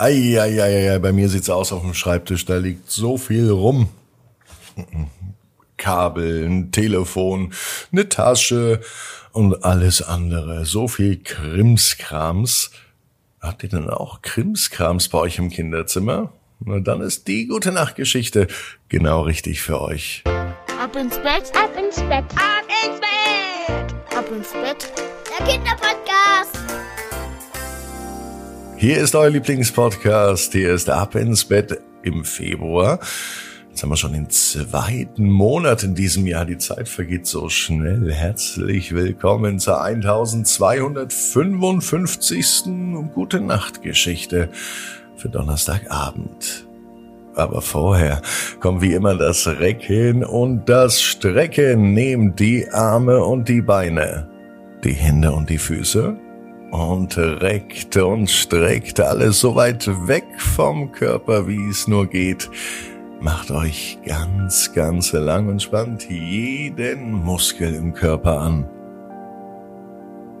Eieieiei, bei mir sieht's aus auf dem Schreibtisch, da liegt so viel rum. Kabel, ein Telefon, eine Tasche und alles andere. So viel Krimskrams. Habt ihr denn auch Krimskrams bei euch im Kinderzimmer? Na, dann ist die gute Nachtgeschichte genau richtig für euch. Ab ins Bett, ab ins Bett, ab ins Bett, ab ins Bett. Der Kinderpodcast. Hier ist euer Lieblingspodcast. Hier ist Ab ins Bett im Februar. Jetzt haben wir schon den zweiten Monat in diesem Jahr. Die Zeit vergeht so schnell. Herzlich willkommen zur 1255. Gute Nacht Geschichte für Donnerstagabend. Aber vorher kommt wie immer das Recken und das Strecken. Nehmt die Arme und die Beine, die Hände und die Füße und reckt und streckt alles so weit weg vom Körper, wie es nur geht. Macht euch ganz, ganz lang und spannt jeden Muskel im Körper an.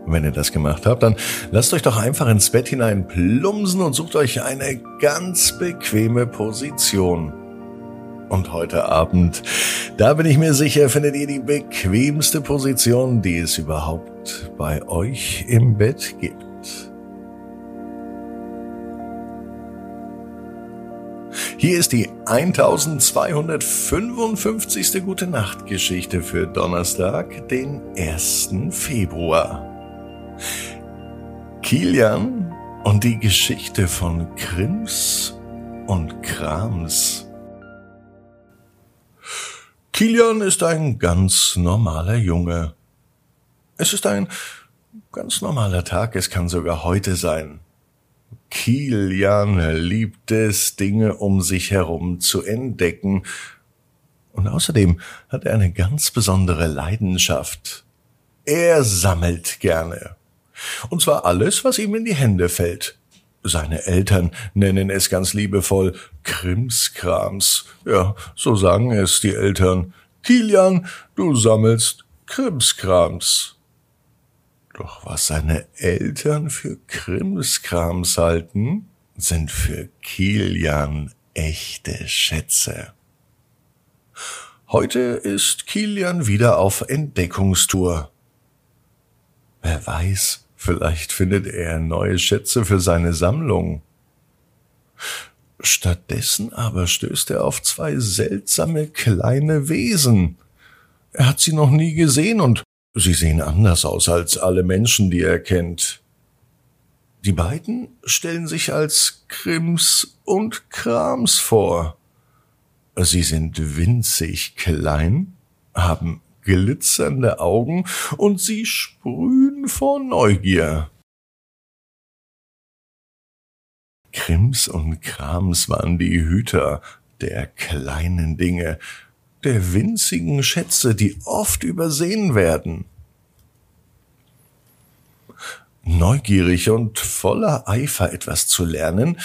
Wenn ihr das gemacht habt, dann lasst euch doch einfach ins Bett hinein plumsen und sucht euch eine ganz bequeme Position. Und heute Abend, da bin ich mir sicher, findet ihr die bequemste Position, die es überhaupt bei euch im Bett gibt. Hier ist die 1255. Gute Nacht Geschichte für Donnerstag, den 1. Februar. Kilian und die Geschichte von Krims und Krams. Kilian ist ein ganz normaler Junge. Es ist ein ganz normaler Tag, es kann sogar heute sein. Kilian liebt es, Dinge um sich herum zu entdecken, und außerdem hat er eine ganz besondere Leidenschaft. Er sammelt gerne. Und zwar alles, was ihm in die Hände fällt. Seine Eltern nennen es ganz liebevoll Krimskrams. Ja, so sagen es die Eltern. Kilian, du sammelst Krimskrams. Doch was seine Eltern für Krimskrams halten, sind für Kilian echte Schätze. Heute ist Kilian wieder auf Entdeckungstour. Wer weiß, Vielleicht findet er neue Schätze für seine Sammlung. Stattdessen aber stößt er auf zwei seltsame kleine Wesen. Er hat sie noch nie gesehen und sie sehen anders aus als alle Menschen, die er kennt. Die beiden stellen sich als Krims und Krams vor. Sie sind winzig klein, haben glitzernde Augen und sie sprühen vor Neugier. Krims und Krams waren die Hüter der kleinen Dinge, der winzigen Schätze, die oft übersehen werden. Neugierig und voller Eifer etwas zu lernen,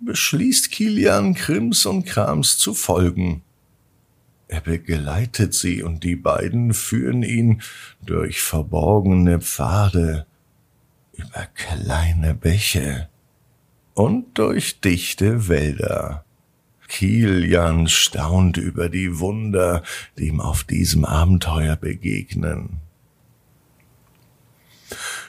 beschließt Kilian Krims und Krams zu folgen. Er begleitet sie und die beiden führen ihn durch verborgene Pfade, über kleine Bäche und durch dichte Wälder. Kilian staunt über die Wunder, die ihm auf diesem Abenteuer begegnen.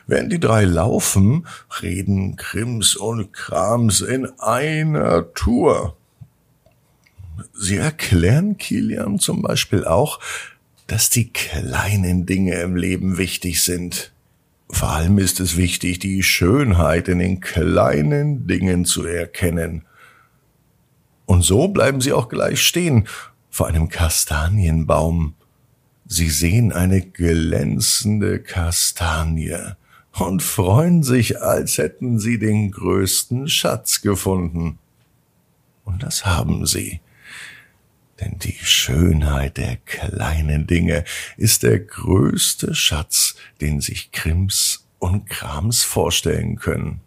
Während die drei laufen, reden Krims und Krams in einer Tour. Sie erklären Kilian zum Beispiel auch, dass die kleinen Dinge im Leben wichtig sind. Vor allem ist es wichtig, die Schönheit in den kleinen Dingen zu erkennen. Und so bleiben sie auch gleich stehen vor einem Kastanienbaum. Sie sehen eine glänzende Kastanie und freuen sich, als hätten sie den größten Schatz gefunden. Und das haben sie. Denn die Schönheit der kleinen Dinge ist der größte Schatz, den sich Krims und Krams vorstellen können.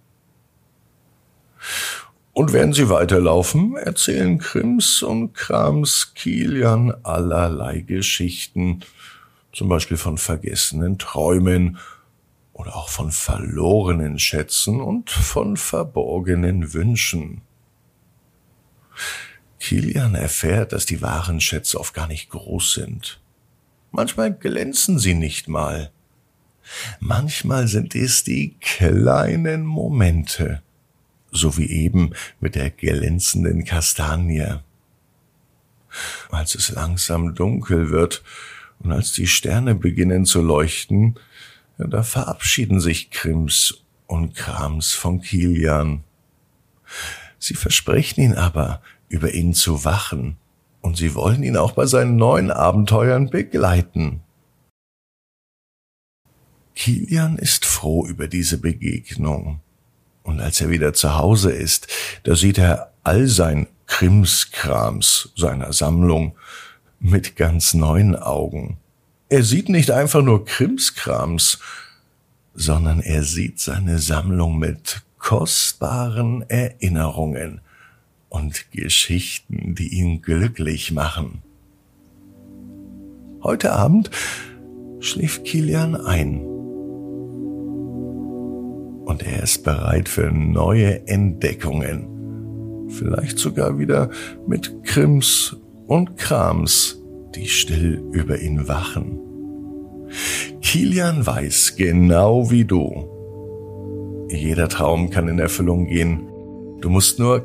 Und während sie weiterlaufen, erzählen Krims und Krams Kilian allerlei Geschichten, zum Beispiel von vergessenen Träumen oder auch von verlorenen Schätzen und von verborgenen Wünschen. Kilian erfährt, dass die wahren Schätze oft gar nicht groß sind. Manchmal glänzen sie nicht mal. Manchmal sind es die kleinen Momente, so wie eben mit der glänzenden Kastanie. Als es langsam dunkel wird und als die Sterne beginnen zu leuchten, da verabschieden sich Krims und Krams von Kilian. Sie versprechen ihn aber, über ihn zu wachen, und sie wollen ihn auch bei seinen neuen Abenteuern begleiten. Kilian ist froh über diese Begegnung. Und als er wieder zu Hause ist, da sieht er all sein Krimskrams seiner Sammlung mit ganz neuen Augen. Er sieht nicht einfach nur Krimskrams, sondern er sieht seine Sammlung mit kostbaren Erinnerungen und Geschichten, die ihn glücklich machen. Heute Abend schläft Kilian ein und er ist bereit für neue Entdeckungen. Vielleicht sogar wieder mit Krims und Krams, die still über ihn wachen. Kilian weiß genau wie du. Jeder Traum kann in Erfüllung gehen. Du musst nur